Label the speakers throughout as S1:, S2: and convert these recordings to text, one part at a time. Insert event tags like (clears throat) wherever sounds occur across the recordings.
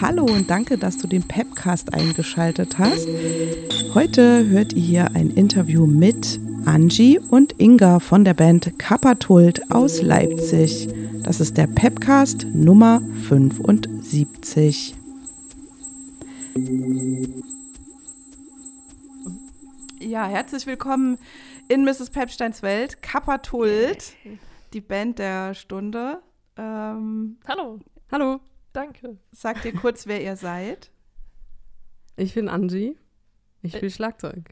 S1: Hallo und danke, dass du den Pepcast eingeschaltet hast. Heute hört ihr hier ein Interview mit Angie und Inga von der Band Kappatult aus Leipzig. Das ist der Pepcast Nummer 75. Ja, herzlich willkommen in Mrs. Pepsteins Welt. Kappatult, die Band der Stunde. Ähm,
S2: Hallo,
S3: Hallo,
S2: danke.
S1: sagt ihr kurz, wer ihr seid?
S3: ich bin Angie. Ich spiele Schlagzeug.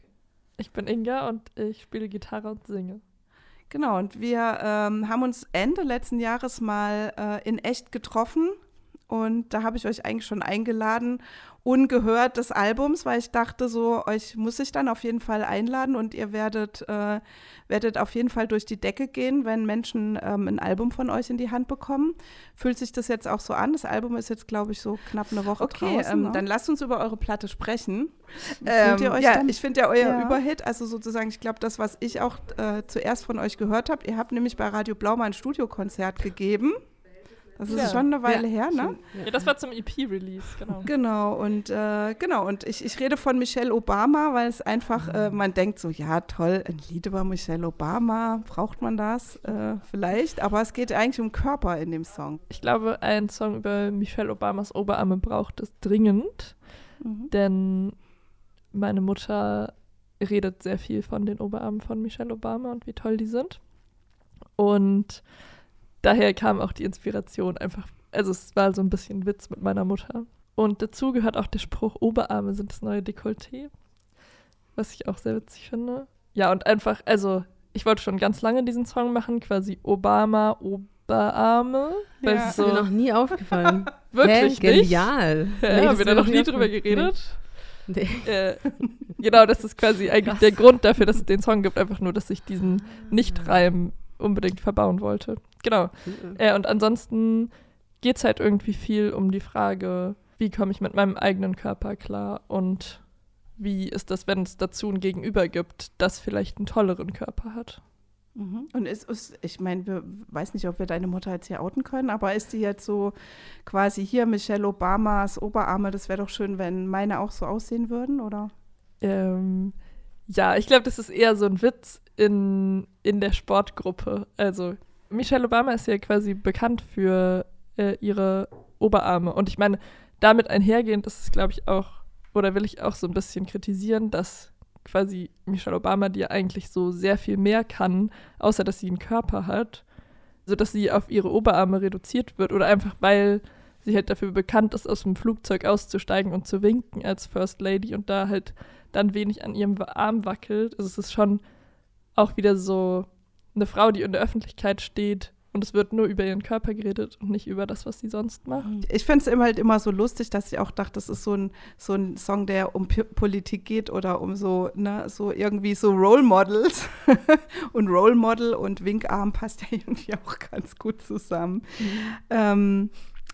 S2: Ich bin Inga und ich spiele Gitarre und singe.
S1: Genau, und wir ähm, haben uns Ende letzten Jahres mal äh, in echt getroffen. Und da habe ich euch eigentlich schon eingeladen, ungehört des Albums, weil ich dachte, so, euch muss ich dann auf jeden Fall einladen und ihr werdet, äh, werdet auf jeden Fall durch die Decke gehen, wenn Menschen ähm, ein Album von euch in die Hand bekommen. Fühlt sich das jetzt auch so an? Das Album ist jetzt, glaube ich, so knapp eine Woche
S4: Okay,
S1: draußen.
S4: ähm,
S1: ne? dann lasst uns über eure Platte sprechen.
S4: Ähm,
S1: ihr euch
S4: ja,
S1: dann? Ich finde ja euer
S4: Ja.
S1: Überhit, also sozusagen, ich glaube, das, was ich auch äh, zuerst von euch gehört habe, ihr habt nämlich bei Radio Blau mal ein Studiokonzert gegeben. Das ist
S2: Ja.
S1: schon eine Weile her, ne?
S2: Ja, das war zum EP-Release, genau.
S1: Genau, und äh, genau, und ich, ich rede von Michelle Obama, weil es einfach, äh, man denkt so, ja toll, ein Lied über Michelle Obama, braucht man das? Äh, vielleicht, aber es geht eigentlich um Körper in dem Song.
S2: Ich glaube, ein Song über Michelle Obamas Oberarme braucht es dringend,
S1: Mhm.
S2: denn meine Mutter redet sehr viel von den Oberarmen von Michelle Obama und wie toll die sind. Und daher kam auch die Inspiration einfach, also es war so ein bisschen Witz mit meiner Mutter. Und dazu gehört auch der Spruch, Oberarme sind das neue Dekolleté, was ich auch sehr witzig finde. Ja, und einfach, also ich wollte schon ganz lange diesen Song machen, quasi Obama, Oberarme. Weil
S1: Ja.
S2: es
S3: Ist mir noch nie aufgefallen. (laughs)
S2: wirklich
S3: Hä?
S2: nicht.
S3: Genial.
S2: Ja,
S3: Nee, das
S2: haben wir da noch nie drüber geredet?
S3: Nee.
S2: Äh, genau, das ist quasi eigentlich
S3: Krass.
S2: der Grund dafür, dass es den Song gibt, einfach nur, dass ich diesen Nicht-Reim unbedingt verbauen wollte. Genau. Äh, und ansonsten geht es halt irgendwie viel um die Frage, wie komme ich mit meinem eigenen Körper klar und wie ist das, wenn es dazu ein Gegenüber gibt, das vielleicht einen tolleren Körper hat.
S1: Mhm. Und ist, ist ich meine, wir weiß nicht, ob wir deine Mutter jetzt hier outen können, aber ist die jetzt so quasi hier Michelle Obamas Oberarme, das wäre doch schön, wenn meine auch so aussehen würden, oder?
S2: Ähm, ja, ich glaube, das ist eher so ein Witz in, in der Sportgruppe. Also, Michelle Obama ist ja quasi bekannt für äh, ihre Oberarme. Und ich meine, damit einhergehend ist es, glaube ich, auch, oder will ich auch so ein bisschen kritisieren, dass quasi Michelle Obama, die ja eigentlich so sehr viel mehr kann, außer dass sie einen Körper hat, sodass sie auf ihre Oberarme reduziert wird oder einfach weil sie halt dafür bekannt ist, aus dem Flugzeug auszusteigen und zu winken als First Lady und da halt dann wenig an ihrem Arm wackelt. Also es ist schon auch wieder so eine Frau, die in der Öffentlichkeit steht und es wird nur über ihren Körper geredet und nicht über das, was sie sonst macht.
S1: Ich fände es immer halt immer so lustig, dass ich auch dachte, das ist so ein, so ein Song, der um P Politik geht oder um so, ne, so irgendwie so Role Models. (laughs) und Role Model und Winkarm passt ja irgendwie auch ganz gut zusammen. Ähm,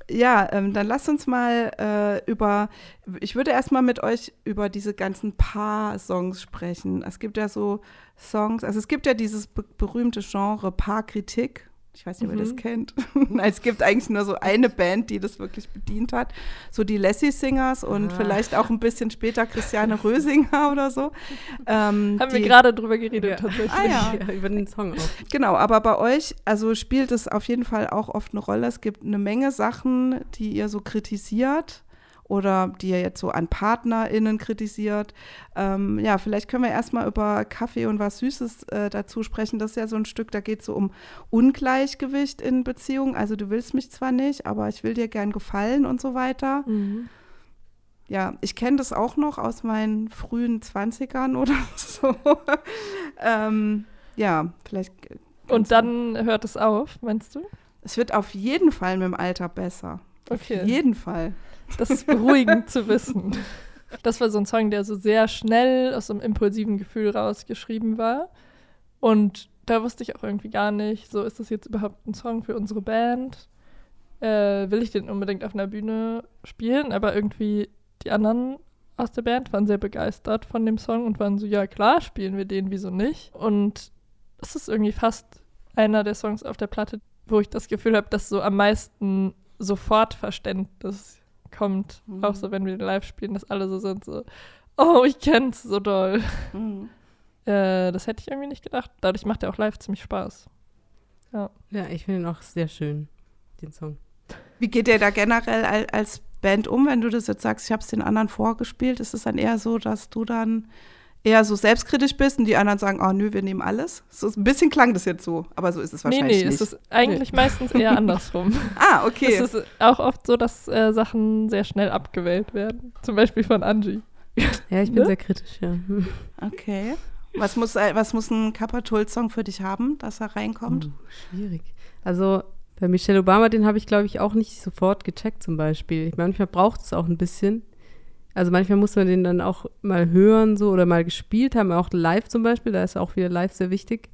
S1: ja, ähm, dann lasst uns mal äh, über, ich würde erstmal mit euch über diese ganzen Paar-Songs sprechen. Es gibt ja so Songs, also es gibt ja dieses be berühmte Genre Paarkritik. Ich weiß nicht, ob ihr das
S2: Mhm.
S1: kennt. (laughs) es gibt eigentlich nur so eine Band, die das wirklich bedient hat. So die Lassie Singers und
S3: Ah.
S1: vielleicht auch ein bisschen später Christiane (laughs) Rösinger oder so. Ähm,
S2: Haben wir gerade drüber geredet
S3: Ja.
S2: tatsächlich.
S1: Ah, ja.
S3: ja. Über den Song auch.
S1: Genau, aber bei euch, also spielt es auf jeden Fall auch oft eine Rolle. Es gibt eine Menge Sachen, die ihr so kritisiert oder die ihr jetzt so an PartnerInnen kritisiert. Ähm, ja, vielleicht können wir erstmal über Kaffee und was Süßes äh, dazu sprechen. Das ist ja so ein Stück, da geht es so um Ungleichgewicht in Beziehungen. Also du willst mich zwar nicht, aber ich will dir gern gefallen und so weiter.
S2: Mhm.
S1: Ja, ich kenne das auch noch aus meinen frühen 20ern oder (laughs) so. ähm, ja, vielleicht.
S2: Und dann hört es auf, meinst du?
S1: Es wird auf jeden Fall mit dem Alter besser.
S2: Okay.
S1: Auf jeden Fall.
S2: Das ist beruhigend zu wissen. Das war so ein Song, der so sehr schnell aus so einem impulsiven Gefühl rausgeschrieben war. Und da wusste ich auch irgendwie gar nicht, so ist das jetzt überhaupt ein Song für unsere Band? Äh, will ich den unbedingt auf einer Bühne spielen? Aber irgendwie die anderen aus der Band waren sehr begeistert von dem Song und waren so, ja klar, spielen wir den, wieso nicht? Und das ist irgendwie fast einer der Songs auf der Platte, wo ich das Gefühl habe, dass so am meisten sofort Verständnis kommt.
S1: Mhm.
S2: Auch so, wenn wir live spielen, dass alle so sind, so, oh, ich kenn's so doll.
S1: Mhm.
S2: Äh, das hätte ich irgendwie nicht gedacht. Dadurch macht er auch live ziemlich Spaß.
S3: Ja, ich finde ihn auch sehr schön, den Song.
S1: Wie geht ihr da generell al- als Band um, wenn du das jetzt sagst, ich habe es den anderen vorgespielt? Ist es dann eher so, dass du dann eher so selbstkritisch bist und die anderen sagen, oh nö, wir nehmen alles? So ein bisschen klang das jetzt so, aber so ist es
S2: Nee,
S1: wahrscheinlich
S2: nee,
S1: nicht.
S2: es ist eigentlich meistens eher (laughs) andersrum.
S1: ah, okay.
S2: Es ist auch oft so, dass äh, Sachen sehr schnell abgewählt werden. Zum Beispiel von Angie.
S3: Ja, ich bin
S2: Ne?
S3: sehr kritisch, ja.
S1: Okay. Was muss, äh, was muss ein Kappa-Tull-Song für dich haben, dass er reinkommt?
S3: Oh, schwierig. Also bei Michelle Obama, den habe ich, glaube ich, auch nicht sofort gecheckt zum Beispiel. Ich, manchmal braucht es auch ein bisschen. Also manchmal muss man den dann auch mal hören so oder mal gespielt haben, auch live zum Beispiel. Da ist auch wieder live sehr wichtig.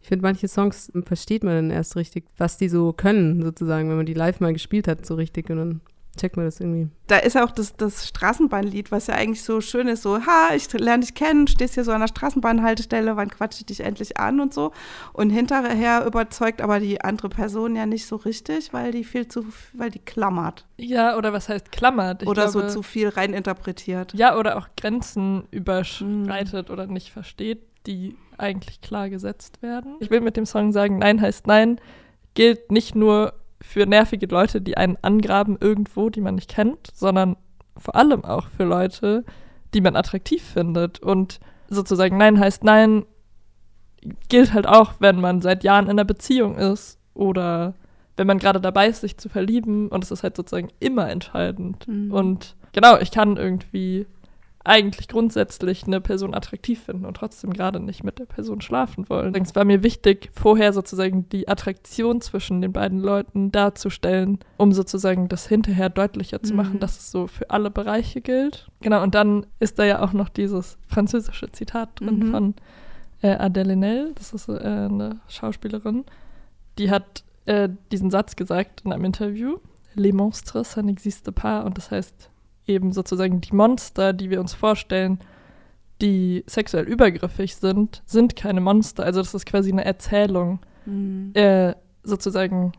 S3: Ich finde, manche Songs versteht man dann erst richtig, was die so können, sozusagen, wenn man die live mal gespielt hat, so richtig. Und dann checkt man das irgendwie.
S1: Da ist auch das, das Straßenbahnlied, was ja eigentlich so schön ist, so, ha, ich lerne dich kennen, stehst hier so an der Straßenbahnhaltestelle, wann quatsche ich dich endlich an und so. Und hinterher überzeugt aber die andere Person ja nicht so richtig, weil die viel zu, weil die klammert.
S2: Ja, oder was heißt klammert? Ich
S1: oder
S2: glaube,
S1: so zu viel reininterpretiert.
S2: Ja, oder auch Grenzen überschreitet oder nicht versteht, die eigentlich klar gesetzt werden. Ich will mit dem Song sagen, Nein heißt Nein, gilt nicht nur für nervige Leute, die einen angraben irgendwo, die man nicht kennt, sondern vor allem auch für Leute, die man attraktiv findet. Und sozusagen Nein heißt Nein gilt halt auch, wenn man seit Jahren in einer Beziehung ist oder wenn man gerade dabei ist, sich zu verlieben. Und es ist halt sozusagen immer entscheidend.
S1: Mhm.
S2: Und genau, ich kann irgendwie eigentlich grundsätzlich eine Person attraktiv finden und trotzdem gerade nicht mit der Person schlafen wollen. Es war mir wichtig, vorher sozusagen die Attraktion zwischen den beiden Leuten darzustellen, um sozusagen das hinterher deutlicher zu machen,
S1: Mhm.
S2: dass es so für alle Bereiche gilt. Genau, und dann ist da ja auch noch dieses französische Zitat drin
S1: Mhm.
S2: von äh, Adèle Haenel, das ist äh, eine Schauspielerin, die hat äh, diesen Satz gesagt in einem Interview, Les monstres, ça n'existe pas, und das heißt eben sozusagen die Monster, die wir uns vorstellen, die sexuell übergriffig sind, sind keine Monster. Also das ist quasi eine Erzählung,
S1: Mhm.
S2: äh, sozusagen,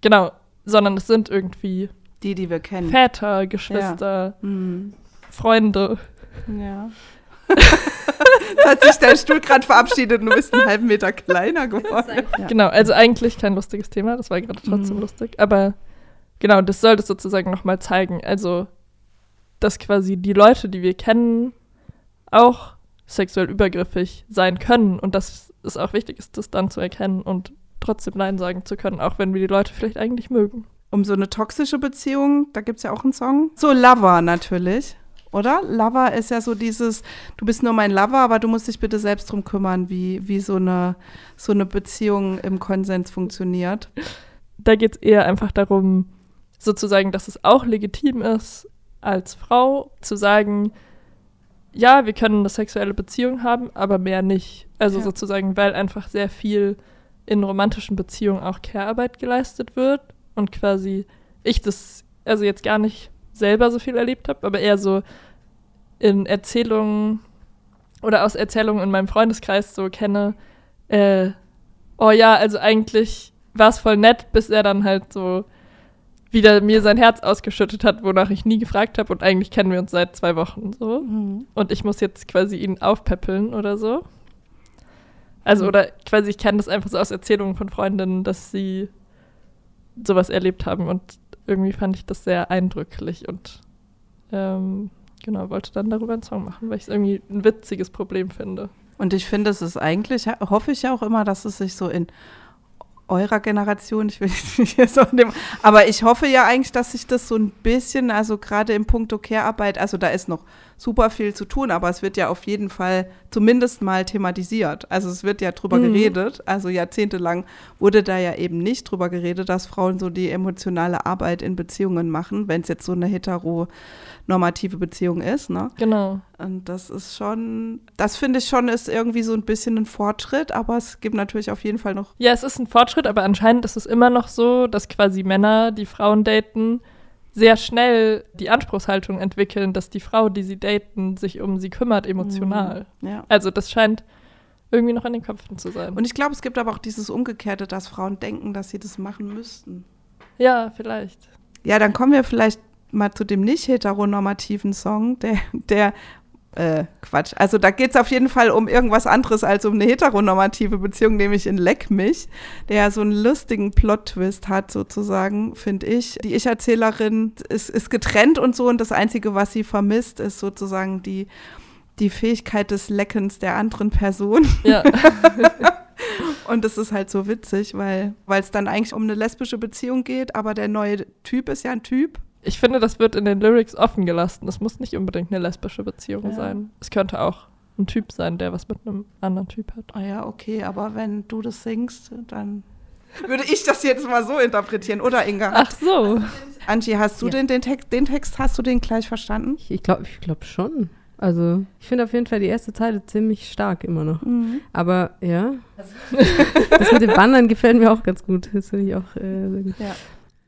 S2: genau, sondern es sind irgendwie
S1: Die, die wir kennen.
S2: Väter, Geschwister,
S1: Mhm.
S2: Freunde.
S1: Ja. (laughs) Jetzt hat sich dein Stuhl gerade verabschiedet und du bist einen halben Meter kleiner geworden. Ja.
S2: Genau, also eigentlich kein lustiges Thema, das war gerade trotzdem
S1: Mhm.
S2: lustig, aber genau, das soll das sozusagen nochmal zeigen. Also, dass quasi die Leute, die wir kennen, auch sexuell übergriffig sein können und dass es auch wichtig ist, das dann zu erkennen und trotzdem Nein sagen zu können, auch wenn wir die Leute vielleicht eigentlich mögen.
S1: Um so eine toxische Beziehung, da gibt es ja auch einen Song. So Lover natürlich, oder? Lover ist ja so dieses, du bist nur mein Lover, aber du musst dich bitte selbst drum kümmern, wie, wie so, eine, so eine Beziehung im Konsens funktioniert.
S2: Da geht es eher einfach darum, sozusagen, dass es auch legitim ist, als Frau zu sagen, ja, wir können eine sexuelle Beziehung haben, aber mehr nicht. Also
S1: Ja.
S2: sozusagen, weil einfach sehr viel in romantischen Beziehungen auch Care-Arbeit geleistet wird und quasi ich das also jetzt gar nicht selber so viel erlebt habe, aber eher so in Erzählungen oder aus Erzählungen in meinem Freundeskreis so kenne, äh, oh ja, also eigentlich war es voll nett, bis er dann halt so wieder mir sein Herz ausgeschüttet hat, wonach ich nie gefragt habe und eigentlich kennen wir uns seit zwei Wochen so. Und ich muss jetzt quasi ihn aufpäppeln oder so. Also,
S1: Mhm.
S2: oder quasi, ich kenne das einfach so aus Erzählungen von Freundinnen, dass sie sowas erlebt haben und irgendwie fand ich das sehr eindrücklich und ähm, genau, wollte dann darüber einen Song machen, weil ich es irgendwie ein witziges Problem finde.
S1: Und ich finde, es ist eigentlich, hoffe ich ja auch immer, dass es sich so in eurer Generation, ich will nicht hier so dem, aber ich hoffe ja eigentlich, dass sich das so ein bisschen, also gerade im Punkt Care-Arbeit, also da ist noch super viel zu tun, aber es wird ja auf jeden Fall zumindest mal thematisiert. Also es wird ja drüber
S2: Mhm.
S1: geredet. Also jahrzehntelang wurde da ja eben nicht drüber geredet, dass Frauen so die emotionale Arbeit in Beziehungen machen, wenn es jetzt so eine heteronormative Beziehung ist, ne?
S2: Genau.
S1: Und das ist schon, das finde ich schon, ist irgendwie so ein bisschen ein Fortschritt, aber es gibt natürlich auf jeden Fall noch.
S2: Ja, es ist ein Fortschritt, aber anscheinend ist es immer noch so, dass quasi Männer, die Frauen daten, sehr schnell die Anspruchshaltung entwickeln, dass die Frau, die sie daten, sich um sie kümmert emotional.
S1: Mhm. Ja.
S2: Also das scheint irgendwie noch in den Köpfen zu sein.
S1: Und ich glaube, es gibt aber auch dieses Umgekehrte, dass Frauen denken, dass sie das machen müssten.
S2: ja, vielleicht.
S1: Ja, dann kommen wir vielleicht mal zu dem nicht heteronormativen Song, der, der äh, Quatsch. Also da geht es auf jeden Fall um irgendwas anderes als um eine heteronormative Beziehung, nämlich in Leck mich, der ja so einen lustigen Plot-Twist hat, sozusagen, finde ich. Die Ich-Erzählerin ist, ist getrennt und so und das Einzige, was sie vermisst, ist sozusagen die, die Fähigkeit des Leckens der anderen Person.
S2: Ja. (laughs)
S1: Und das ist halt so witzig, weil es dann eigentlich um eine lesbische Beziehung geht, aber der neue Typ ist ja ein Typ.
S2: Ich finde, das wird in den Lyrics offen gelassen. Das muss nicht unbedingt eine lesbische Beziehung
S1: Ja.
S2: sein. Es könnte auch ein Typ sein, der was mit einem anderen Typ hat.
S1: Ah ja, okay, aber wenn du das singst, dann würde ich das jetzt mal so interpretieren, oder Inga?
S2: Ach so.
S1: Angie, hast du
S3: Ja.
S1: den, den, Text, den Text, hast du den gleich verstanden?
S3: Ich, ich glaube ich glaub schon. Also, ich finde auf jeden Fall die erste Zeile ziemlich stark immer noch. Aber ja, (laughs) das mit dem Wandern gefällt mir auch ganz gut. Das finde ich auch äh, sehr gut.
S1: Ja.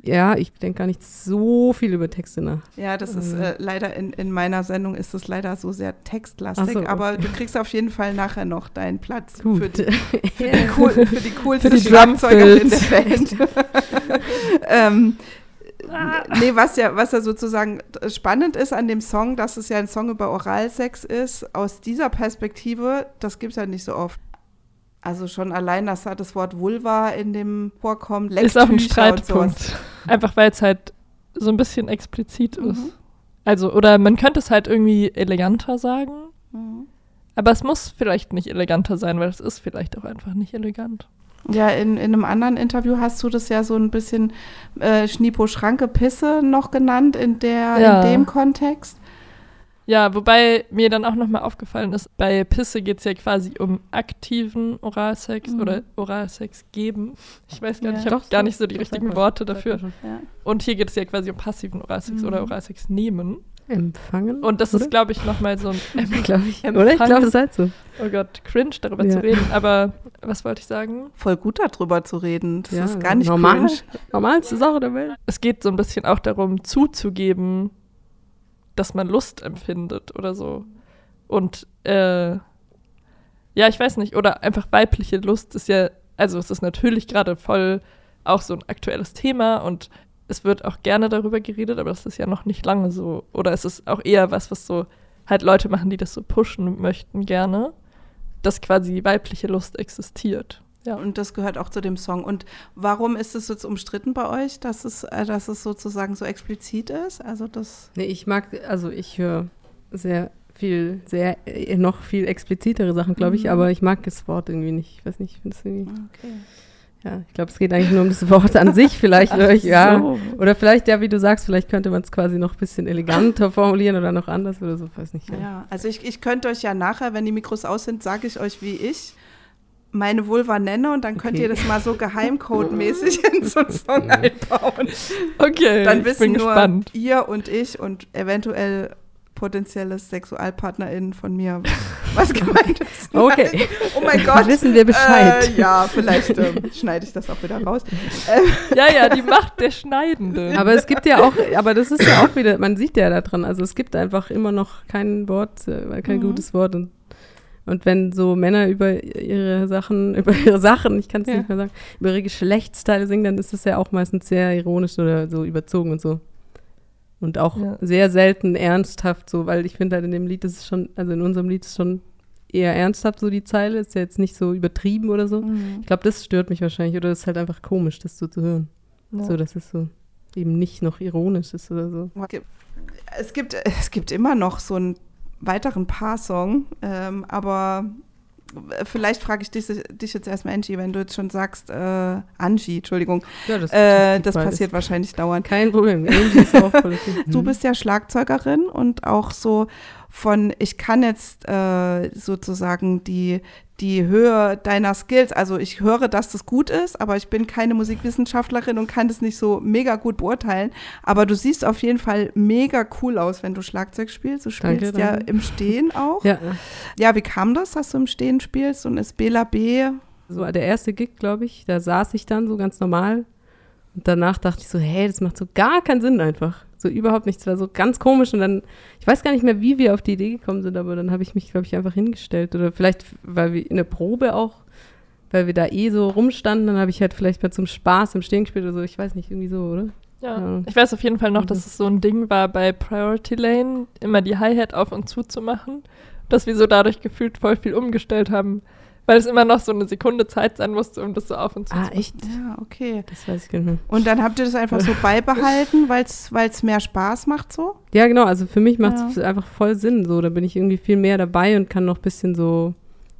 S3: Ja, ich denke gar nicht so viel über Texte nach.
S1: Ja, das ist
S3: Mhm.
S1: äh, leider in, in meiner Sendung ist es leider so sehr textlastig,
S3: so, okay.
S1: aber du kriegst auf jeden Fall nachher noch deinen Platz für
S3: Gut.
S1: die, (laughs) für die, cool, für die coolste
S2: Für die
S1: Schlagzeugerin der. Band. (laughs) ähm, nee, was ja, was ja sozusagen spannend ist an dem Song, dass es ja ein Song über Oralsex ist, aus dieser Perspektive, das gibt es ja nicht so oft. Also schon allein, dass da das Wort Vulva in dem vorkommt,
S2: Ist auch ein
S1: Lecktücher und sowas.
S2: Einfach weil es halt so ein bisschen explizit
S1: Mhm.
S2: ist. Also, oder man könnte es halt irgendwie eleganter sagen.
S1: Mhm.
S2: Aber es muss vielleicht nicht eleganter sein, weil es ist vielleicht auch einfach nicht elegant.
S1: Ja, in, in einem anderen Interview hast du das ja so ein bisschen äh, Schnipo Schranke Pisse noch genannt in der
S2: Ja.
S1: in dem Kontext.
S2: Ja, wobei mir dann auch nochmal aufgefallen ist, bei Pisse geht es ja quasi um aktiven Oralsex
S1: Mhm.
S2: oder Oralsex geben. Ich weiß gar
S1: Ja.
S2: nicht, ich habe gar nicht so die richtigen
S3: man-
S2: Worte dafür.
S1: Ja.
S2: Und hier geht es ja quasi um passiven Oralsex
S1: Mhm.
S2: oder Oralsex nehmen.
S3: Empfangen?
S2: Und das
S3: oder?
S2: ist, glaube ich, nochmal so ein, (laughs)
S3: glaube ich.
S2: Empfangen.
S3: Oder? Ich glaube, das ist halt so.
S2: oh Gott, cringe, darüber
S3: Ja.
S2: zu reden. Aber was wollte ich sagen?
S1: Voll gut darüber zu reden. Das
S3: Ja,
S1: ist gar nicht
S3: normal.
S1: cringe.
S3: Normalste Sache der Welt.
S2: Es geht so ein bisschen auch darum, zuzugeben, dass man Lust empfindet oder so. Und äh, ja, ich weiß nicht, oder einfach weibliche Lust ist ja, also es ist natürlich gerade voll auch so ein aktuelles Thema und es wird auch gerne darüber geredet, aber das ist ja noch nicht lange so. Oder es ist auch eher was, was so halt Leute machen, die das so pushen möchten gerne, dass quasi weibliche Lust existiert. Ja.
S1: Und das gehört auch zu dem Song. Und warum ist es jetzt umstritten bei euch, dass es, äh, dass es sozusagen so explizit ist? Also das.
S3: Nee, ich mag, also ich höre sehr viel, sehr, äh, noch viel explizitere Sachen, glaube ich,
S1: Mhm.
S3: aber ich mag das Wort irgendwie nicht. Ich weiß nicht, ich finde es irgendwie,
S1: Okay.
S3: ja, ich glaube, es geht eigentlich nur um das Wort an sich vielleicht. (laughs) oder ich, ja.
S2: so.
S3: Oder vielleicht, ja, wie du sagst, vielleicht könnte man es quasi noch ein bisschen eleganter formulieren oder noch anders oder so, weiß nicht.
S1: Ja.
S3: Ja.
S1: also ich, ich könnte euch ja nachher, wenn die Mikros aus sind, sage ich euch, wie ich meine Vulva nenne und dann könnt
S3: Okay.
S1: ihr das mal so (laughs) geheimcodemäßig in so einen Song einbauen.
S2: Okay,
S1: Dann
S2: ich
S1: wissen
S2: bin
S1: nur
S2: gespannt.
S1: ihr und ich und eventuell potenzielle SexualpartnerInnen von mir, (laughs) was gemeint ist. (laughs)
S3: Okay.
S1: Oh mein
S3: Dann
S1: Gott.
S3: wissen wir Bescheid.
S1: Äh, ja, vielleicht ähm, schneide ich das auch wieder raus. Ähm,
S2: Ja, ja, die Macht der Schneidenden.
S3: Aber es gibt ja auch, aber das ist ja auch wieder, man sieht ja da dran, also es gibt einfach immer noch kein Wort, äh, kein
S1: Mhm.
S3: gutes Wort und und wenn so Männer über ihre Sachen, (laughs) über ihre Sachen, ich kann es
S2: Ja.
S3: nicht mehr sagen, über ihre Geschlechtsteile singen, dann ist das ja auch meistens sehr ironisch oder so überzogen und so. Und auch
S2: Ja.
S3: sehr selten ernsthaft so, weil ich finde halt in dem Lied ist es schon, also in unserem Lied ist schon eher ernsthaft so die Zeile, ist ja jetzt nicht so übertrieben oder so. Ich glaube, das stört mich wahrscheinlich oder das ist halt einfach komisch, das so zu hören.
S2: Ja.
S3: So, dass es so eben nicht noch ironisch ist oder so.
S1: Es gibt, es gibt immer noch so einen weiteren Paar-Song, ähm, aber vielleicht frage ich dich, dich jetzt erstmal, Angie, wenn du jetzt schon sagst, äh, Angie, Entschuldigung,
S3: Ja, das,
S1: äh, das passiert wahrscheinlich dauernd.
S3: Kein Problem. Angie ist auch voll okay.
S1: Du
S3: Mhm.
S1: bist ja Schlagzeugerin und auch so von, ich kann jetzt äh, sozusagen die, die Höhe deiner Skills, also ich höre, dass das gut ist, aber ich bin keine Musikwissenschaftlerin und kann das nicht so mega gut beurteilen. Aber du siehst auf jeden Fall mega cool aus, wenn du Schlagzeug spielst. Du
S3: Danke,
S1: spielst ja
S3: danke.
S1: im Stehen (laughs) auch.
S3: Ja,
S1: Ja, wie kam das, dass du im Stehen spielst und ist Bela B?
S3: so der erste Gig, glaube ich, da saß ich dann so ganz normal Und danach dachte ich so, hey, das macht so gar keinen Sinn einfach. So überhaupt nichts. War so ganz komisch. Und dann, ich weiß gar nicht mehr, wie wir auf die Idee gekommen sind, aber dann habe ich mich, glaube ich, einfach hingestellt. Oder vielleicht, weil wir in der Probe auch, weil wir da eh so rumstanden, dann habe ich halt vielleicht mal zum Spaß im Stehen gespielt oder so. Ich weiß nicht, irgendwie so, oder?
S2: Ja.
S3: Ja.
S2: Ich weiß auf jeden Fall noch,
S3: Mhm.
S2: dass es so ein Ding war bei Priority Lane, immer die Hi-Hat auf und zu zu machen, dass wir so dadurch gefühlt voll viel umgestellt haben, weil es immer noch so eine Sekunde Zeit sein musste, um das so auf und zu
S3: Ah,
S2: zu machen.
S3: echt?
S1: Ja, okay.
S3: Das weiß ich gar nicht mehr.
S1: Und dann habt ihr das einfach so beibehalten, (laughs) weil es mehr Spaß macht so?
S3: Ja, genau. Also für mich macht es
S1: Ja.
S3: einfach voll Sinn. So, da bin ich irgendwie viel mehr dabei und kann noch ein bisschen so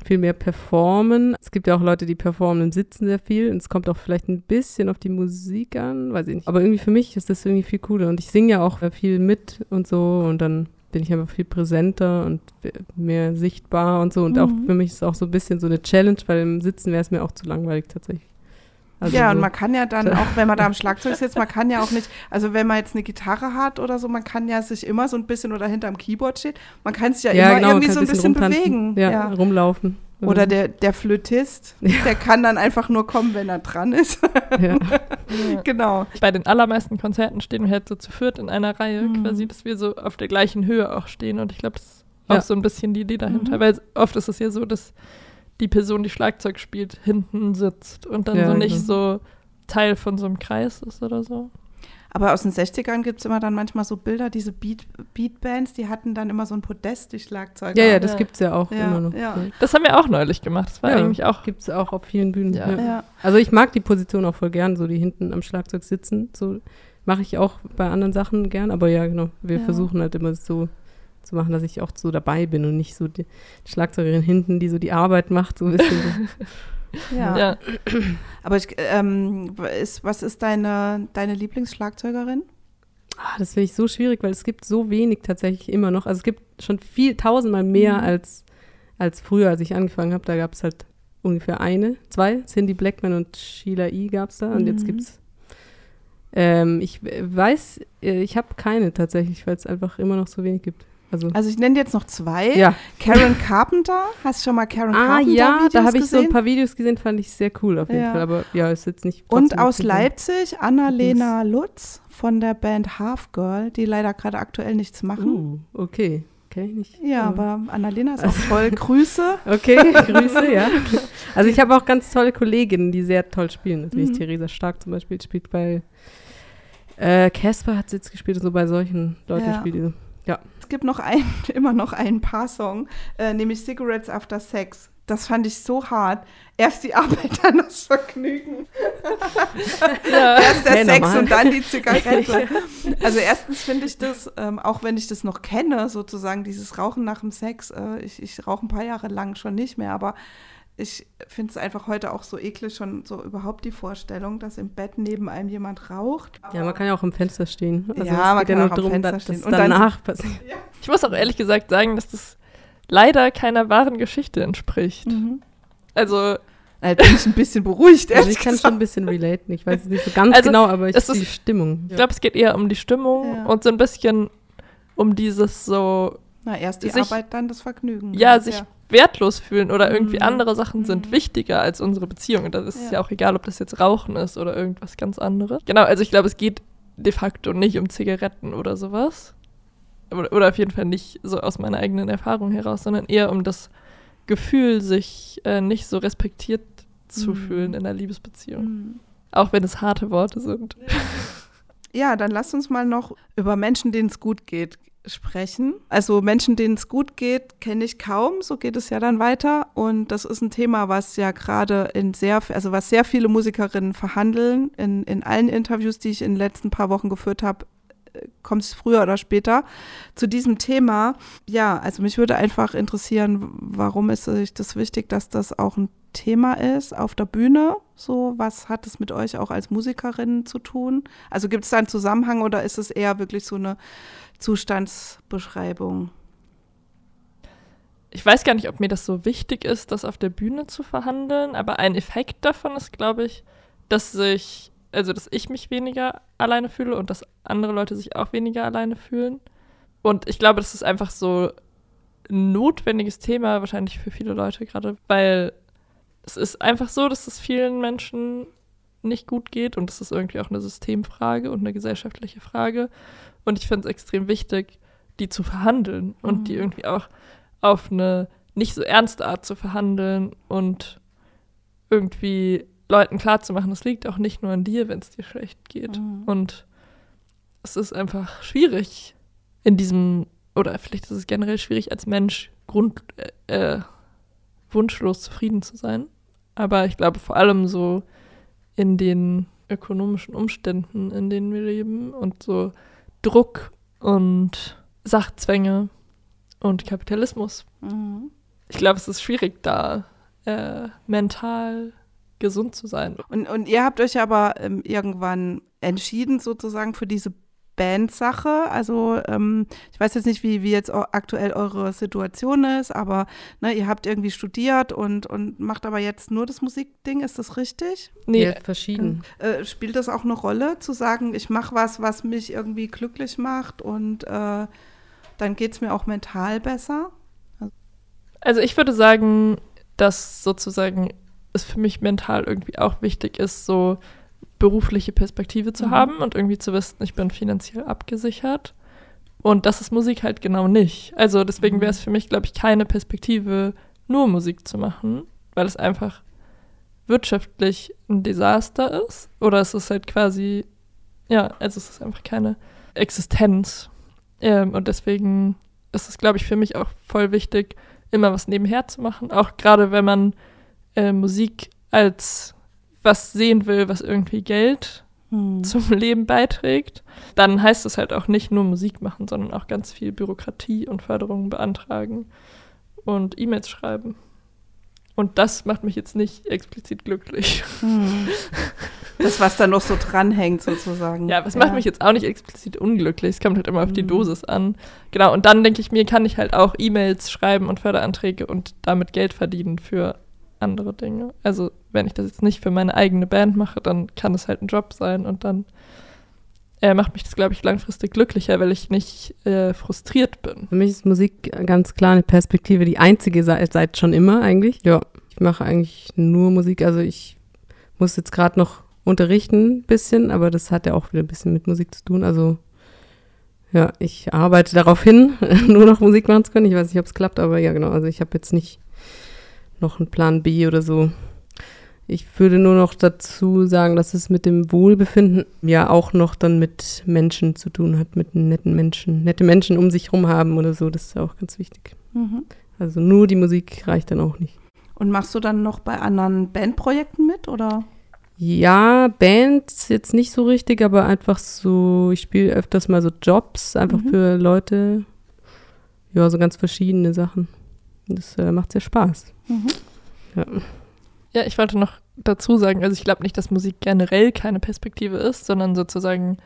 S3: viel mehr performen. Es gibt ja auch Leute, die performen im Sitzen sehr viel. Und es kommt auch vielleicht ein bisschen auf die Musik an, weiß ich nicht. Aber irgendwie für mich ist das irgendwie viel cooler. Und ich singe ja auch viel mit und so. Und dann bin ich einfach viel präsenter und mehr sichtbar und so. Und auch
S1: Mhm.
S3: für mich ist es auch so ein bisschen so eine Challenge, weil im Sitzen wäre es mir auch zu langweilig tatsächlich. Also
S1: ja,
S3: so.
S1: und man kann ja dann (laughs) auch, wenn man da am Schlagzeug sitzt, man kann ja auch nicht, also wenn man jetzt eine Gitarre hat oder so, man kann ja sich immer so ein bisschen oder hinterm Keyboard steht, man kann sich ja,
S3: ja,
S1: immer
S3: genau,
S1: irgendwie so ein bisschen
S3: rumtanzen.
S1: bewegen.
S3: Ja,
S1: Ja.
S3: rumlaufen.
S1: Oder der, der Flötist, (laughs) der kann dann einfach nur kommen, wenn er dran ist.
S3: ja. (laughs)
S2: Ja.
S1: genau.
S2: Bei den allermeisten Konzerten stehen wir halt so zu viert in einer Reihe,
S1: Mhm.
S2: quasi, dass wir so auf der gleichen Höhe auch stehen. Und ich glaube, das ist auch
S3: Ja.
S2: so ein bisschen die Idee dahinter.
S1: Mhm.
S2: Weil oft ist es ja so, dass die Person, die Schlagzeug spielt, hinten sitzt und dann
S3: Ja,
S2: so nicht
S3: genau.
S2: so Teil von so einem Kreis ist oder so.
S1: Aber aus den 60ern gibt es immer dann manchmal so Bilder, diese Beat, Beatbands, die hatten dann immer so ein Podest, die Schlagzeuger.
S3: Ja, ja, das
S2: Ja.
S3: gibt es ja auch
S1: Ja,
S3: immer noch.
S1: ja.
S2: Das haben wir auch neulich gemacht. Das war
S3: Ja.
S2: eigentlich auch.
S3: Gibt es auch auf vielen Bühnen.
S2: Ja.
S3: Ja.
S1: Ja.
S3: Also ich mag die Position auch voll gern, so die hinten am Schlagzeug sitzen. So mache ich auch bei anderen Sachen gern. Aber ja, genau. Wir
S1: Ja.
S3: versuchen halt immer so zu machen, dass ich auch so dabei bin und nicht so die Schlagzeugerin hinten, die so die Arbeit macht. So ein bisschen. (laughs)
S1: Ja.
S2: Ja.
S1: Aber ich, ähm, ist, was ist deine, deine Lieblingsschlagzeugerin?
S3: ah, das finde ich so schwierig, weil es gibt so wenig tatsächlich immer noch. Also es gibt schon viel, tausendmal mehr
S1: Mhm.
S3: als, als früher, als ich angefangen habe. Da gab es halt ungefähr eine, zwei. Cindy Blackman und Sheila E. gab es da. Und jetzt
S1: Mhm.
S3: gibt es Ähm, ich w- weiß, äh, ich habe keine tatsächlich, weil es einfach immer noch so wenig gibt. Also,
S1: Also ich nenne jetzt noch zwei.
S3: ja.
S1: Karen Carpenter. Hast du schon mal Karen
S3: Ah
S1: Carpenter
S3: ja, da
S1: Videos
S3: habe ich so ein paar Videos gesehen, fand ich sehr cool auf jeden
S1: Ja.
S3: Fall. Aber ja, ist jetzt nicht.
S1: Und aus Leipzig Annalena Lutz von der Band Half Girl, die leider gerade aktuell nichts machen.
S3: Uh, okay. Kenn ich nicht.
S1: Ja, aber Annalena ist auch toll. Grüße. (laughs)
S3: Okay, Grüße, ja. Also ich habe auch ganz tolle Kolleginnen, die sehr toll spielen. Natürlich
S1: Mhm.
S3: Theresa Stark zum Beispiel spielt bei äh, Casper hat sie jetzt gespielt und so bei solchen Leuten
S1: Ja.
S3: spielt die so.
S1: Es gibt noch ein, (laughs) immer noch einen Paar-Song, äh, nämlich Cigarettes After Sex. Das fand ich so hart. Erst die (laughs) Arbeit, dann das Vergnügen.
S2: Ja. (laughs)
S1: Erst der
S3: Ja,
S1: Sex
S3: normal.
S1: und dann die Zigarette. Also erstens finde ich das, ähm, auch wenn ich das noch kenne, sozusagen dieses Rauchen nach dem Sex, äh, ich, ich rauche ein paar Jahre lang schon nicht mehr, aber ich finde es einfach heute auch so eklig, schon so überhaupt die Vorstellung, dass im Bett neben einem jemand raucht.
S3: Ja, man kann ja auch am Fenster stehen. Also
S1: Ja, man kann
S3: nur
S1: auch am
S3: darum,
S1: Fenster
S3: dass
S1: stehen.
S3: das
S1: Und dann-
S3: danach passiert.
S2: Ich muss auch ehrlich gesagt sagen, dass das leider keiner wahren Geschichte entspricht.
S1: Mhm.
S2: Also,
S1: Da bin ich ein bisschen beruhigt,
S3: Also
S1: ehrlich
S3: ich kann
S1: gesagt.
S3: schon ein bisschen relaten. Ich weiß es nicht so ganz
S2: Also,
S3: genau, aber ich
S2: es
S3: die
S2: ist-
S3: Stimmung.
S2: ich glaube, es geht eher um die Stimmung
S1: Ja.
S2: und so ein bisschen um dieses so,
S1: Na, erst die
S2: sich-
S1: Arbeit, dann das Vergnügen.
S2: ja, sich wertlos fühlen oder irgendwie
S1: Mhm.
S2: andere Sachen sind
S1: Mhm.
S2: wichtiger als unsere Beziehung. Und das ist
S1: Ja.
S2: ja. auch egal, ob das jetzt Rauchen ist oder irgendwas ganz anderes. Genau, also ich glaube, es geht de facto nicht um Zigaretten oder sowas. Oder, oder auf jeden Fall nicht so aus meiner eigenen Erfahrung heraus, sondern eher um das Gefühl, sich äh, nicht so respektiert zu
S1: Mhm.
S2: fühlen in einer Liebesbeziehung.
S1: Mhm.
S2: Auch wenn es harte Worte sind.
S1: Ja, dann lass uns mal noch über Menschen, denen es gut geht, sprechen. Also Menschen, denen es gut geht, kenne ich kaum. So geht es ja dann weiter. Und das ist ein Thema, was ja gerade in sehr, also was sehr viele Musikerinnen verhandeln. In, in allen Interviews, die ich in den letzten paar Wochen geführt habe, äh, kommt es früher oder später zu diesem Thema. Ja, also mich würde einfach interessieren, warum ist euch das wichtig, dass das auch ein Thema ist auf der Bühne? So, was hat es mit euch auch als Musikerinnen zu tun? Also gibt es da einen Zusammenhang oder ist es eher wirklich so eine Zustandsbeschreibung?
S2: Ich weiß gar nicht, ob mir das so wichtig ist, das auf der Bühne zu verhandeln, aber ein Effekt davon ist, glaube ich, dass sich, also dass ich mich weniger alleine fühle und dass andere Leute sich auch weniger alleine fühlen. Und ich glaube, das ist einfach so ein notwendiges Thema wahrscheinlich für viele Leute gerade, weil es ist einfach so, dass es vielen Menschen nicht gut geht und das ist irgendwie auch eine Systemfrage und eine gesellschaftliche Frage. Und ich finde es extrem wichtig, die zu verhandeln und
S1: Mhm.
S2: die irgendwie auch auf eine nicht so ernste Art zu verhandeln und irgendwie Leuten klarzumachen, es liegt auch nicht nur an dir, wenn es dir schlecht geht.
S1: Mhm.
S2: Und es ist einfach schwierig in diesem, oder vielleicht ist es generell schwierig als Mensch, Grund, äh, äh, wunschlos zufrieden zu sein. Aber ich glaube vor allem so in den ökonomischen Umständen, in denen wir leben und so Druck und Sachzwänge und Kapitalismus.
S1: Mhm.
S2: Ich glaube, es ist schwierig, da äh, mental gesund zu sein.
S1: Und, und ihr habt euch aber ähm, irgendwann entschieden, sozusagen für diese Bandsache. Also ähm, ich weiß jetzt nicht, wie, wie jetzt aktuell eure Situation ist, aber ne, ihr habt irgendwie studiert und, und macht aber jetzt nur das Musikding, ist das richtig?
S2: Nee,
S3: Ja, verschieden.
S1: Äh, spielt das auch eine Rolle, zu sagen, ich mache was, was mich irgendwie glücklich macht und äh, dann geht es mir auch mental besser?
S2: Also ich würde sagen, dass sozusagen es für mich mental irgendwie auch wichtig ist, so berufliche Perspektive zu
S1: Mhm.
S2: haben und irgendwie zu wissen, ich bin finanziell abgesichert. Und das ist Musik halt genau nicht. Also deswegen
S1: Mhm.
S2: wäre es für mich, glaube ich, keine Perspektive, nur Musik zu machen, weil es einfach wirtschaftlich ein Desaster ist. Oder es ist halt quasi, ja, also es ist einfach keine Existenz. Ähm, und deswegen ist es, glaube ich, für mich auch voll wichtig, immer was nebenher zu machen. Auch gerade wenn man äh, Musik als was sehen will, was irgendwie Geld
S1: Hm.
S2: zum (laughs) Leben beiträgt, dann heißt es halt auch nicht nur Musik machen, sondern auch ganz viel Bürokratie und Förderungen beantragen und E-Mails schreiben. Und das macht mich jetzt nicht explizit glücklich.
S1: Hm. (laughs) Das, was da noch so dranhängt, sozusagen.
S2: Ja, das macht mich jetzt auch nicht explizit unglücklich. Es kommt halt immer auf die
S1: Mhm.
S2: Dosis an. Genau, und dann denke ich mir, kann ich halt auch E-Mails schreiben und Förderanträge und damit Geld verdienen für andere Dinge. Also, wenn ich das jetzt nicht für meine eigene Band mache, dann kann es halt ein Job sein und dann äh, macht mich das, glaube ich, langfristig glücklicher, weil ich nicht äh, frustriert bin.
S3: Für mich ist Musik ganz klar eine Perspektive, die einzige seit, seit schon immer eigentlich. Ja, ich mache eigentlich nur Musik. Also ich muss jetzt gerade noch unterrichten ein bisschen, aber das hat ja auch wieder ein bisschen mit Musik zu tun. Also ja, ich arbeite darauf hin, (laughs) nur noch Musik machen zu können. Ich weiß nicht, ob es klappt, aber ja genau. Also ich habe jetzt nicht noch einen Plan B oder so. Ich würde nur noch dazu sagen, dass es mit dem Wohlbefinden ja auch noch dann mit Menschen zu tun hat, mit netten Menschen, nette Menschen um sich herum haben oder so. Das ist ja auch ganz wichtig.
S1: Mhm.
S3: Also nur die Musik reicht dann auch nicht.
S1: Und machst du dann noch bei anderen Bandprojekten mit, oder?
S3: Ja, Bands jetzt nicht so richtig, aber einfach so, ich spiele öfters mal so Jobs, einfach
S1: Mhm.
S3: für Leute. Ja, so ganz verschiedene Sachen. Das äh, macht sehr Spaß.
S1: Mhm.
S3: Ja.
S2: Ja, ich wollte noch dazu sagen, also ich glaube nicht, dass Musik generell keine Perspektive ist, sondern sozusagen,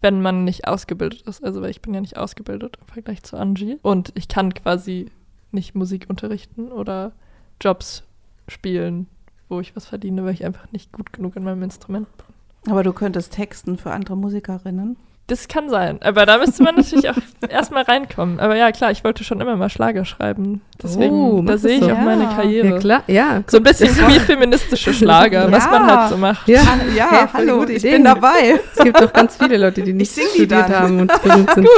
S2: wenn man nicht ausgebildet ist. Also weil ich bin ja nicht ausgebildet im Vergleich zu Angie. Und ich kann quasi nicht Musik unterrichten oder Jobs spielen, wo ich was verdiene, weil ich einfach nicht gut genug in meinem Instrument bin.
S1: Aber du könntest texten für andere Musikerinnen.
S2: Das kann sein, aber da müsste man natürlich auch (laughs) erstmal reinkommen. Aber ja, klar, ich wollte schon immer mal Schlager schreiben. Deswegen,
S3: Oh,
S2: da sehe ich
S3: so?
S2: auch meine
S1: Ja.
S2: Karriere.
S3: Ja, klar, ja.
S2: So ein bisschen wie feministische Schlager, (laughs) was man
S1: Ja.
S2: halt so macht.
S3: Ja,
S1: ja,
S3: Hey,
S1: hallo, ich
S3: Ideen.
S1: bin dabei.
S3: Es gibt doch ganz viele Leute, die nicht studiert
S1: dann.
S3: haben und berühmt (laughs) sind.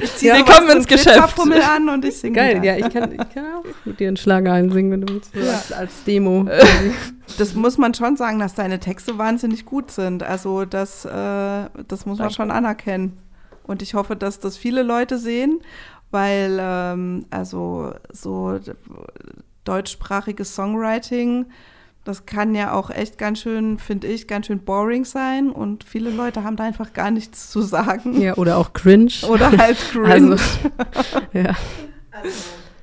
S1: Ich zieh
S2: Wir kommen ins Geschäft.
S1: Glitzerpummel an und ich singe.
S3: Geil,
S1: dann.
S3: ja, ich kann, ich kann auch mit dir einen Schlager einsingen, wenn du willst.
S1: Ja.
S3: als, als Demo.
S1: Das muss man schon sagen, dass deine Texte wahnsinnig gut sind. Also das, äh, das muss man
S2: Danke.
S1: schon anerkennen. Und ich hoffe, dass das viele Leute sehen, weil ähm, also so deutschsprachiges Songwriting, das kann ja auch echt ganz schön, finde ich, ganz schön boring sein. Und viele Leute haben da einfach gar nichts zu sagen.
S3: Ja, oder auch cringe.
S1: Oder halt (laughs) cringe.
S3: Also, ja.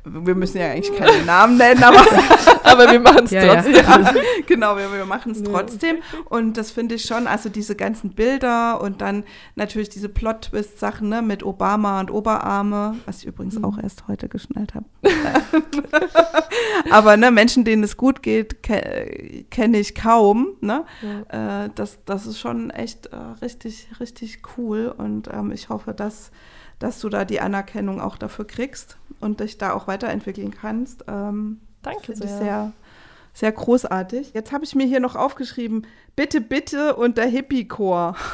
S1: Wir müssen ja eigentlich keine Namen nennen, aber (laughs)
S2: Aber wir machen es
S3: Ja, ja.
S2: trotzdem.
S1: ja, (laughs) genau, wir, wir machen es
S3: Ja.
S1: trotzdem. Und das finde ich schon, also diese ganzen Bilder und dann natürlich diese Plot-Twist-Sachen ne, mit Obama und Oberarme, was ich übrigens
S3: Mhm.
S1: auch erst heute geschnallt habe. (laughs) Aber ne, Menschen, denen es gut geht, ke kenne ich kaum. Ne? Äh, das, das ist schon echt äh, richtig, richtig cool. Und ähm, ich hoffe, dass, dass du da die Anerkennung auch dafür kriegst und dich da auch weiterentwickeln kannst. Ähm,
S2: Danke sehr.
S1: sehr, Sehr großartig. Jetzt habe ich mir hier noch aufgeschrieben, bitte, bitte und der Hippie-Chor. (laughs)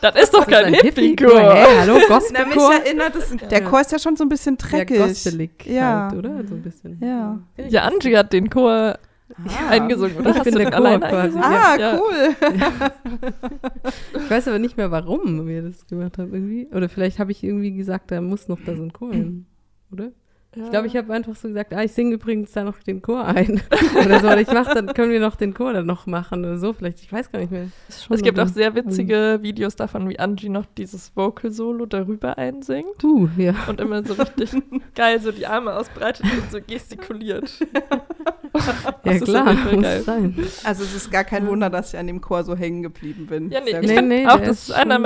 S2: Das ist doch
S3: Das
S2: kein Hippie-Chor.
S3: Hä, hallo, (laughs)
S1: Na, mich erinnert es, der Chor ist ja schon so ein bisschen
S3: Ja,
S1: dreckig.
S3: gospelig
S1: Ja.
S3: halt, oder? So ein bisschen.
S1: Ja.
S2: Ja, Angie hat den Chor
S1: Ah. (laughs)
S2: eingesungen, oder?
S3: Ich bin der Chor quasi.
S1: Ah,
S2: Ja.
S1: cool.
S3: Ich weiß aber nicht mehr, warum wir das gemacht haben irgendwie. Oder vielleicht habe ich irgendwie gesagt, da muss noch da so ein Chor hin, oder? Ich glaube, ich habe einfach so gesagt, ah, ich singe übrigens da noch den Chor ein. (laughs) oder so, oder ich mache, dann können wir noch den Chor dann noch machen oder so. Vielleicht, ich weiß gar nicht mehr.
S2: Es gibt auch sehr witzige Videos davon, wie Angie noch dieses Vocal-Solo darüber einsingt
S3: Uh, ja.
S2: und immer so richtig (laughs) geil so die Arme ausbreitet und so gestikuliert. (laughs)
S3: Ja, klar, muss
S2: geil.
S3: sein.
S1: Also es ist gar kein Wunder, dass ich an dem Chor so hängen geblieben bin.
S2: Ja, nee, ich.
S3: Nee, nee,
S2: auch, das
S3: ist
S2: ist einer
S3: schon-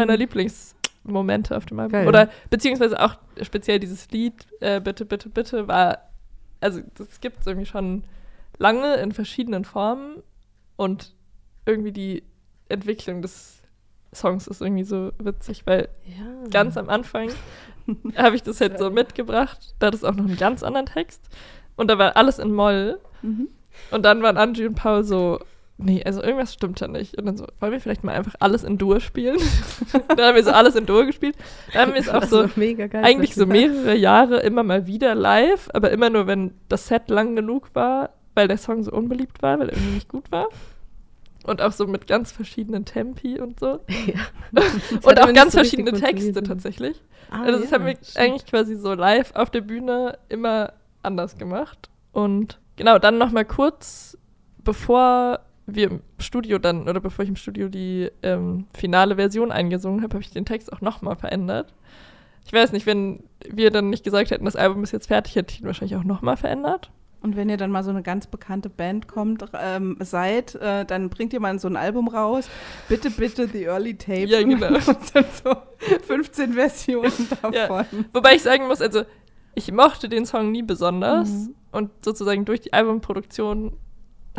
S2: Lieblingsmomente auf dem Album.
S3: Geil.
S2: Oder beziehungsweise auch speziell dieses Lied, äh, Bitte, Bitte, Bitte, war, also das gibt es irgendwie schon lange in verschiedenen Formen und irgendwie die Entwicklung des Songs ist irgendwie so witzig, weil
S3: Ja.
S2: ganz am Anfang (laughs) habe ich das halt so mitgebracht, da hat es auch noch einen ganz anderen Text und da war alles in Moll
S1: Mhm.
S2: und dann waren Angie und Paul so, nee, also irgendwas stimmt da nicht. Und dann so, wollen wir vielleicht mal einfach alles in Dur spielen? (laughs) dann haben wir so alles in Dur gespielt. Dann haben wir es auch
S3: Das
S2: so eigentlich so mehrere Jahre immer mal wieder live, aber immer nur, wenn das Set lang genug war, weil der Song so unbeliebt war, weil er irgendwie nicht gut war. Und auch so mit ganz verschiedenen Tempi und so. (laughs)
S3: Ja.
S2: Und auch ganz
S3: so
S2: verschiedene Texte tatsächlich.
S3: Ah,
S2: also das
S3: ja,
S2: haben wir
S3: stimmt.
S2: eigentlich quasi so live auf der Bühne immer anders gemacht. Und genau, dann noch mal kurz, bevor wir im Studio dann, oder bevor ich im Studio die ähm, finale Version eingesungen habe, habe ich den Text auch noch mal verändert. Ich weiß nicht, wenn wir dann nicht gesagt hätten, das Album ist jetzt fertig, hätte ich ihn wahrscheinlich auch noch mal verändert.
S1: Und wenn ihr dann mal so eine ganz bekannte Band kommt, ähm, seid, äh, dann bringt ihr mal so ein Album raus. Bitte, bitte, The Early Tapes. (laughs)
S2: Ja, genau.
S1: Und dann so 15 Versionen (laughs) davon.
S2: Wobei ich sagen muss, also ich mochte den Song nie besonders
S1: Mhm.
S2: und sozusagen durch die Albumproduktion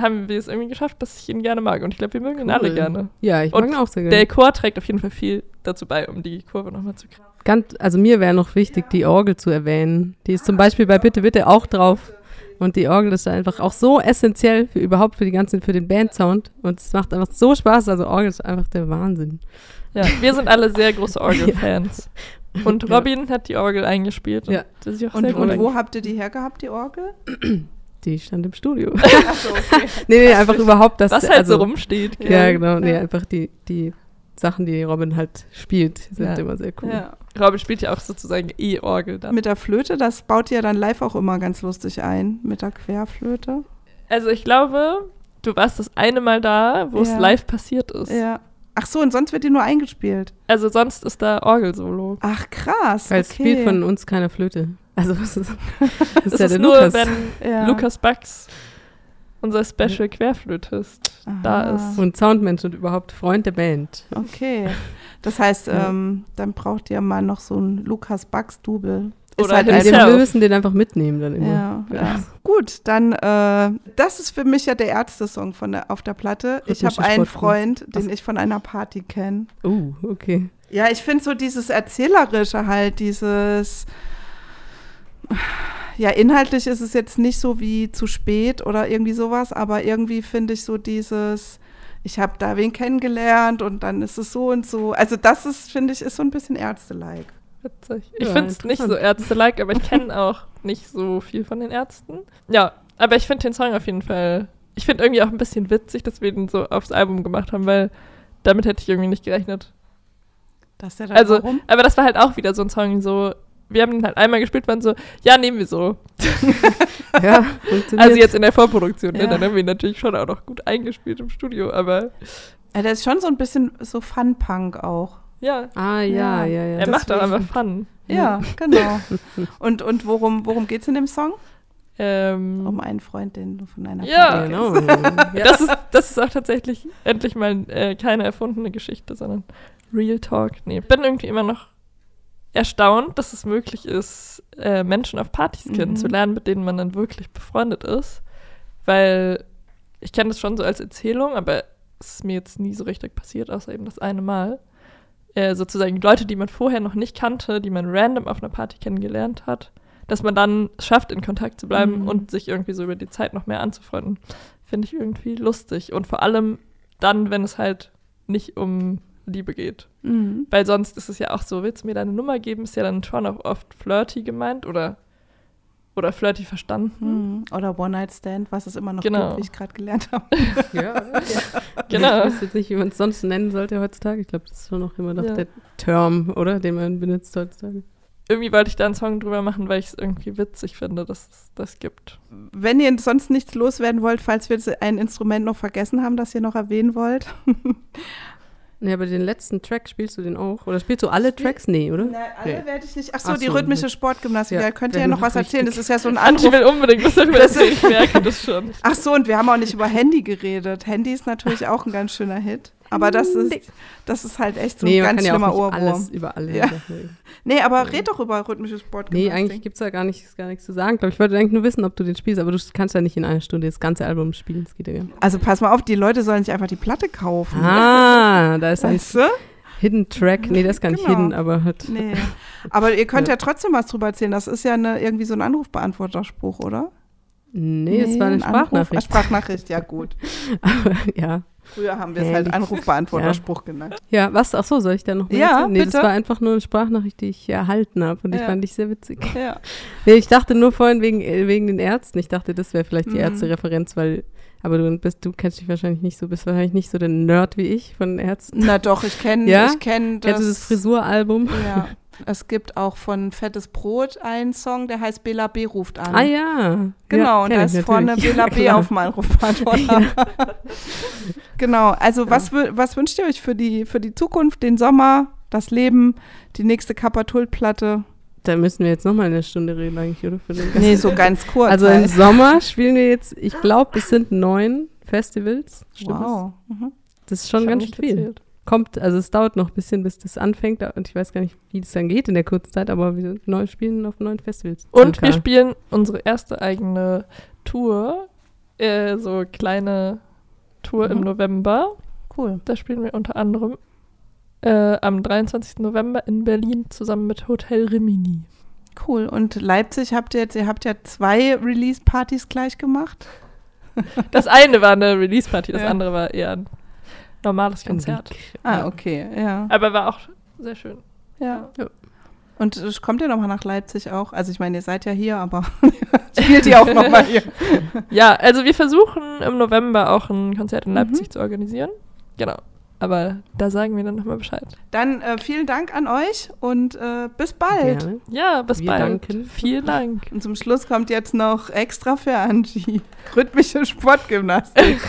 S2: haben wir es irgendwie geschafft, dass ich ihn gerne mag. Und ich glaube, wir mögen ihn alle
S3: Cool.
S2: gerne.
S3: Ja, ich
S2: Und
S3: mag ihn auch sehr
S2: Der
S3: gerne.
S2: Chor trägt auf jeden Fall viel dazu bei, um die Kurve nochmal zu kriegen.
S3: Ganz, also mir wäre noch wichtig, die Orgel zu erwähnen. Die ist zum Beispiel bei Bitte, Bitte auch drauf. Und die Orgel ist einfach auch so essentiell für überhaupt für die ganzen, für den Bandsound. Und es macht einfach so Spaß. Also Orgel ist einfach der Wahnsinn.
S2: Ja, wir sind alle sehr große (laughs) Orgel-Fans. Und
S3: Ja.
S2: Robin hat die Orgel eingespielt. Und
S3: Ja.
S2: das ist ja auch
S1: Und, und wo habt ihr die hergehabt, die Orgel? (clears throat)
S3: Die stand im Studio. (laughs)
S1: Achso, okay. (laughs)
S3: nee, nee, einfach überhaupt das.
S2: Was halt
S3: also,
S2: so rumsteht.
S3: Ja,
S2: gell?
S3: genau. Nee,
S1: Ja.
S3: einfach die, die Sachen, die Robin halt spielt, sind
S2: Ja.
S3: immer sehr cool.
S1: Ja.
S2: Robin spielt ja auch sozusagen E-Orgel dann.
S1: Mit der Flöte, das baut ihr dann live auch immer ganz lustig ein, mit der Querflöte.
S2: Also ich glaube, du warst das eine Mal da, wo es
S1: Ja.
S2: live passiert ist.
S1: Ja. Ach so, und sonst wird die nur eingespielt.
S2: Also sonst ist da Orgelsolo.
S1: Ach, krass.
S3: Weil es
S1: okay.
S3: spielt von uns keine Flöte. Also das ist, (laughs) das ist ja
S2: ist
S3: der
S2: nur,
S3: Lukas.
S2: wenn
S1: Ja.
S2: Lukas Bucks, unser Special Querflötist, da
S1: Aha.
S2: ist.
S3: und Soundmensch und überhaupt Freund der Band.
S1: Okay. (laughs) Das heißt,
S3: Ja.
S1: ähm, dann braucht ihr mal noch so ein Lukas Bucks-Double.
S2: Oder
S1: halt einfach,
S3: wir müssen den einfach mitnehmen dann immer.
S1: ja, ja. Gut, dann, äh, das ist für mich ja der Ärzte-Song von der, auf der Platte. Ich habe einen. Freund, den ich von einer Party kenne.
S3: Oh, okay.
S1: Ja, ich finde so dieses Erzählerische halt, dieses. Ja, inhaltlich ist es jetzt nicht so wie zu spät oder irgendwie sowas, aber irgendwie finde ich so dieses, ich habe da wen kennengelernt und dann ist es so und so. Also das ist, finde ich, ist so ein bisschen Ärzte-like.
S2: Witzig. Ich
S3: Ja,
S2: finde es nicht so. Ärzte-like, aber ich kenne auch nicht so viel von den Ärzten. Ja, aber ich finde den Song auf jeden Fall. Ich finde irgendwie auch ein bisschen witzig, dass wir den so aufs Album gemacht haben, weil damit hätte ich irgendwie nicht gerechnet.
S1: Das ist ja dann
S2: Also,
S1: warum?
S2: aber das war halt auch wieder so ein Song, so. Wir haben den halt einmal gespielt, waren so, ja, nehmen wir so. (laughs)
S3: Ja, funktioniert.
S2: Also jetzt in der Vorproduktion, ne?
S1: Ja.
S2: dann haben wir ihn natürlich schon auch noch gut eingespielt im Studio, aber
S1: Ja, der ist schon so ein bisschen so Fun-Punk auch.
S2: ja,
S3: Ah, ja,
S1: Ja.
S3: ja, ja.
S2: er macht auch einfach Fun.
S1: Ja, genau. (laughs) Und, und worum, worum geht es in dem Song?
S2: Ähm,
S1: Um einen Freund, den du von einer
S2: Ja.
S3: Genau. (laughs) Ja.
S2: Das, ist, das ist auch tatsächlich endlich mal äh, keine erfundene Geschichte, sondern Real Talk. Nee, bin irgendwie immer noch erstaunt, dass es möglich ist, äh, Menschen auf Partys
S1: Mhm.
S2: kennenzulernen, mit denen man dann wirklich befreundet ist. Weil ich kenne das schon so als Erzählung, aber es ist mir jetzt nie so richtig passiert, außer eben das eine Mal. Äh, sozusagen Leute, die man vorher noch nicht kannte, die man random auf einer Party kennengelernt hat, dass man dann schafft, in Kontakt zu bleiben
S1: Mhm.
S2: und sich irgendwie so über die Zeit noch mehr anzufreunden. Finde ich irgendwie lustig. Und vor allem dann, wenn es halt nicht um Liebe geht.
S1: Mhm.
S2: Weil sonst ist es ja auch so, willst du mir deine Nummer geben, ist ja dann schon auch oft flirty gemeint oder, oder flirty verstanden.
S1: Mhm. Oder One-Night-Stand, was es immer noch
S2: Genau.
S1: gibt, wie ich gerade gelernt habe. (laughs)
S3: Ja?
S2: Genau.
S3: Ich weiß jetzt nicht, wie man es sonst nennen sollte heutzutage. Ich glaube, das ist schon noch immer noch
S2: Ja.
S3: der Term, oder? Den man benutzt heutzutage.
S2: Irgendwie wollte ich da einen Song drüber machen, weil ich es irgendwie witzig finde, dass es das gibt.
S1: Wenn ihr sonst nichts loswerden wollt, falls wir ein Instrument noch vergessen haben, das ihr noch erwähnen wollt. (laughs)
S3: Ja, aber den letzten Track spielst du den auch? Oder spielst du alle Tracks? Nee, oder?
S1: Nein, alle
S3: Okay.
S1: werde ich nicht. Ach so,
S3: Ach
S1: die
S3: so,
S1: rhythmische
S3: mit-
S1: Sportgymnastik.
S3: Ja,
S1: da könnt ihr ja noch was erzählen. Das ist ja so ein (laughs) Anruf.
S2: will unbedingt was darüber
S1: Das-
S2: erzählen, ich (laughs) merke das schon.
S1: Ach so, und wir haben auch nicht über Handy geredet. Handy ist natürlich auch ein ganz schöner Hit. Aber das ist, das ist halt echt so
S3: nee,
S1: ein ganz
S3: ja
S1: schlimmer
S3: nicht
S1: Ohrwurm.
S3: alles über alle.
S1: Ja. Nee, aber red doch über rhythmische Sportgymnastik.
S3: Nee, eigentlich gibt es da gar, nicht, gar nichts zu sagen. Glaub, ich wollte eigentlich nur wissen, ob du den spielst, aber du kannst ja nicht in einer Stunde das ganze Album spielen. Das geht ja.
S1: Also pass mal auf, die Leute sollen sich einfach die Platte kaufen.
S3: Ah, da ist ein
S1: Weißt du?
S3: Hidden Track. Nee, das ist gar nicht
S1: Genau.
S3: hidden, aber halt.
S1: Nee. Aber ihr könnt ja.
S3: Ja.
S1: trotzdem was drüber erzählen. Das ist ja eine, irgendwie so ein Anrufbeantworterspruch, oder?
S3: Nee, es war eine
S1: ein Anruf-
S3: Sprachnachricht.
S1: Sprachnachricht, ja gut. (laughs)
S3: Aber, ja.
S1: Früher haben wir es halt Anrufbeantworterspruch genannt.
S3: Ja, was? Ach so, soll ich da noch mehr
S1: Ja,
S3: erzählen? Nee,
S1: bitte.
S3: das war einfach nur eine Sprachnachricht, die ich erhalten habe und die
S1: Ja.
S3: fand ich sehr witzig.
S1: Ja. (laughs)
S3: Nee, ich dachte nur vorhin wegen, äh, wegen den Ärzten. Ich dachte, das wäre vielleicht die
S1: Mhm.
S3: Ärzte-Referenz, weil, aber du bist, du kennst dich wahrscheinlich nicht so, bist wahrscheinlich nicht so der Nerd wie ich von Ärzten.
S1: Na doch, ich kenne (laughs)
S3: Ja?
S1: ich kenn das.
S3: Du das Frisuralbum?
S1: Ja. Es gibt auch von Fettes Brot einen Song, der heißt Bela B. ruft an.
S3: Ah ja.
S1: Genau,
S3: ja,
S1: und da ist vorne. (laughs) Bela B.
S3: Klar.
S1: auf dem Anrufbeantworter. (laughs) genau, also was, was wünscht ihr euch für die, für die Zukunft, den Sommer, das Leben, die nächste Kapatult-Platte?
S3: Da müssen wir jetzt nochmal eine Stunde reden eigentlich, oder? Für den
S1: Nee, so ganz kurz.
S3: Also im. Sommer spielen wir jetzt, ich glaube, es sind neun Festivals. Stimmt das?
S1: Wow. Mhm.
S3: Das ist schon ganz
S2: nicht
S3: viel.
S2: gezählt.
S3: Kommt, also es dauert noch ein bisschen, bis das anfängt und ich weiß gar nicht, wie das dann geht in der kurzen Zeit, aber wir neu spielen auf neun Festivals.
S2: Und wir spielen unsere erste eigene Tour, äh, so kleine Tour im
S1: Mhm.
S2: November.
S1: Cool.
S2: Da spielen wir unter anderem äh, am 23. November in Berlin zusammen mit Hotel Rimini.
S1: Cool. Und Leipzig habt ihr jetzt, ihr habt ja zwei Release-Partys gleich gemacht.
S2: Das eine war eine Release-Party, das
S1: Ja.
S2: andere war eher ein normales Konzert.
S1: Ah, okay, ja.
S2: Aber war auch sehr schön.
S1: Ja.
S3: Ja.
S1: Und kommt ihr nochmal nach Leipzig auch? Also ich meine, ihr seid ja hier, aber (laughs) spielt ihr auch nochmal hier?
S2: Ja, also wir versuchen im November auch ein Konzert in
S1: Mhm.
S2: Leipzig zu organisieren. Genau. Aber da sagen wir dann nochmal Bescheid.
S1: Dann äh, vielen Dank an euch und äh, bis bald.
S3: Gerne.
S2: Ja, bis
S3: Wir
S2: bald.
S3: danken.
S2: Vielen Dank. (laughs)
S1: Und zum Schluss kommt jetzt noch extra für Angie (laughs) rhythmische Sportgymnastik.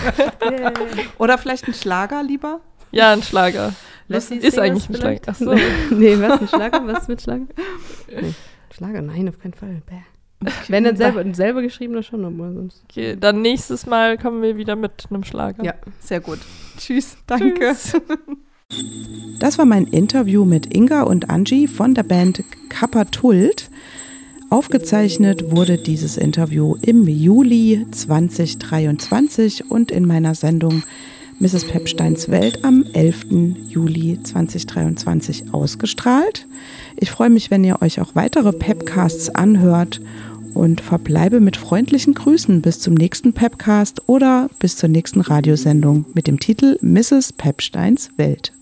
S1: (laughs) Oder vielleicht ein Schlager lieber?
S2: Ja, ein Schlager.
S3: Lassie
S2: ist eigentlich ein Schlager.
S3: vielleicht?
S2: Ach so.
S3: nee, was? Ein Schlager? Was mit Schlager? Nee. Schlager? Nein, auf keinen Fall. Bäh. Wenn dann (laughs) selber, ein selber geschriebener schon, aber sonst.
S2: Okay, dann nächstes Mal kommen wir wieder mit einem Schlager.
S3: Ja.
S1: Sehr gut. Tschüss. Danke.
S2: Tschüss. (laughs)
S1: Das war mein Interview mit Inga und Angie von der Band Kapatult. Aufgezeichnet wurde dieses Interview im Juli 2023 und in meiner Sendung Mrs. Pepsteins Welt am 11. Juli 2023 ausgestrahlt. Ich freue mich, wenn ihr euch auch weitere Pepcasts anhört und verbleibe mit freundlichen Grüßen bis zum nächsten Pepcast oder bis zur nächsten Radiosendung mit dem Titel Mrs. Pepsteins Welt.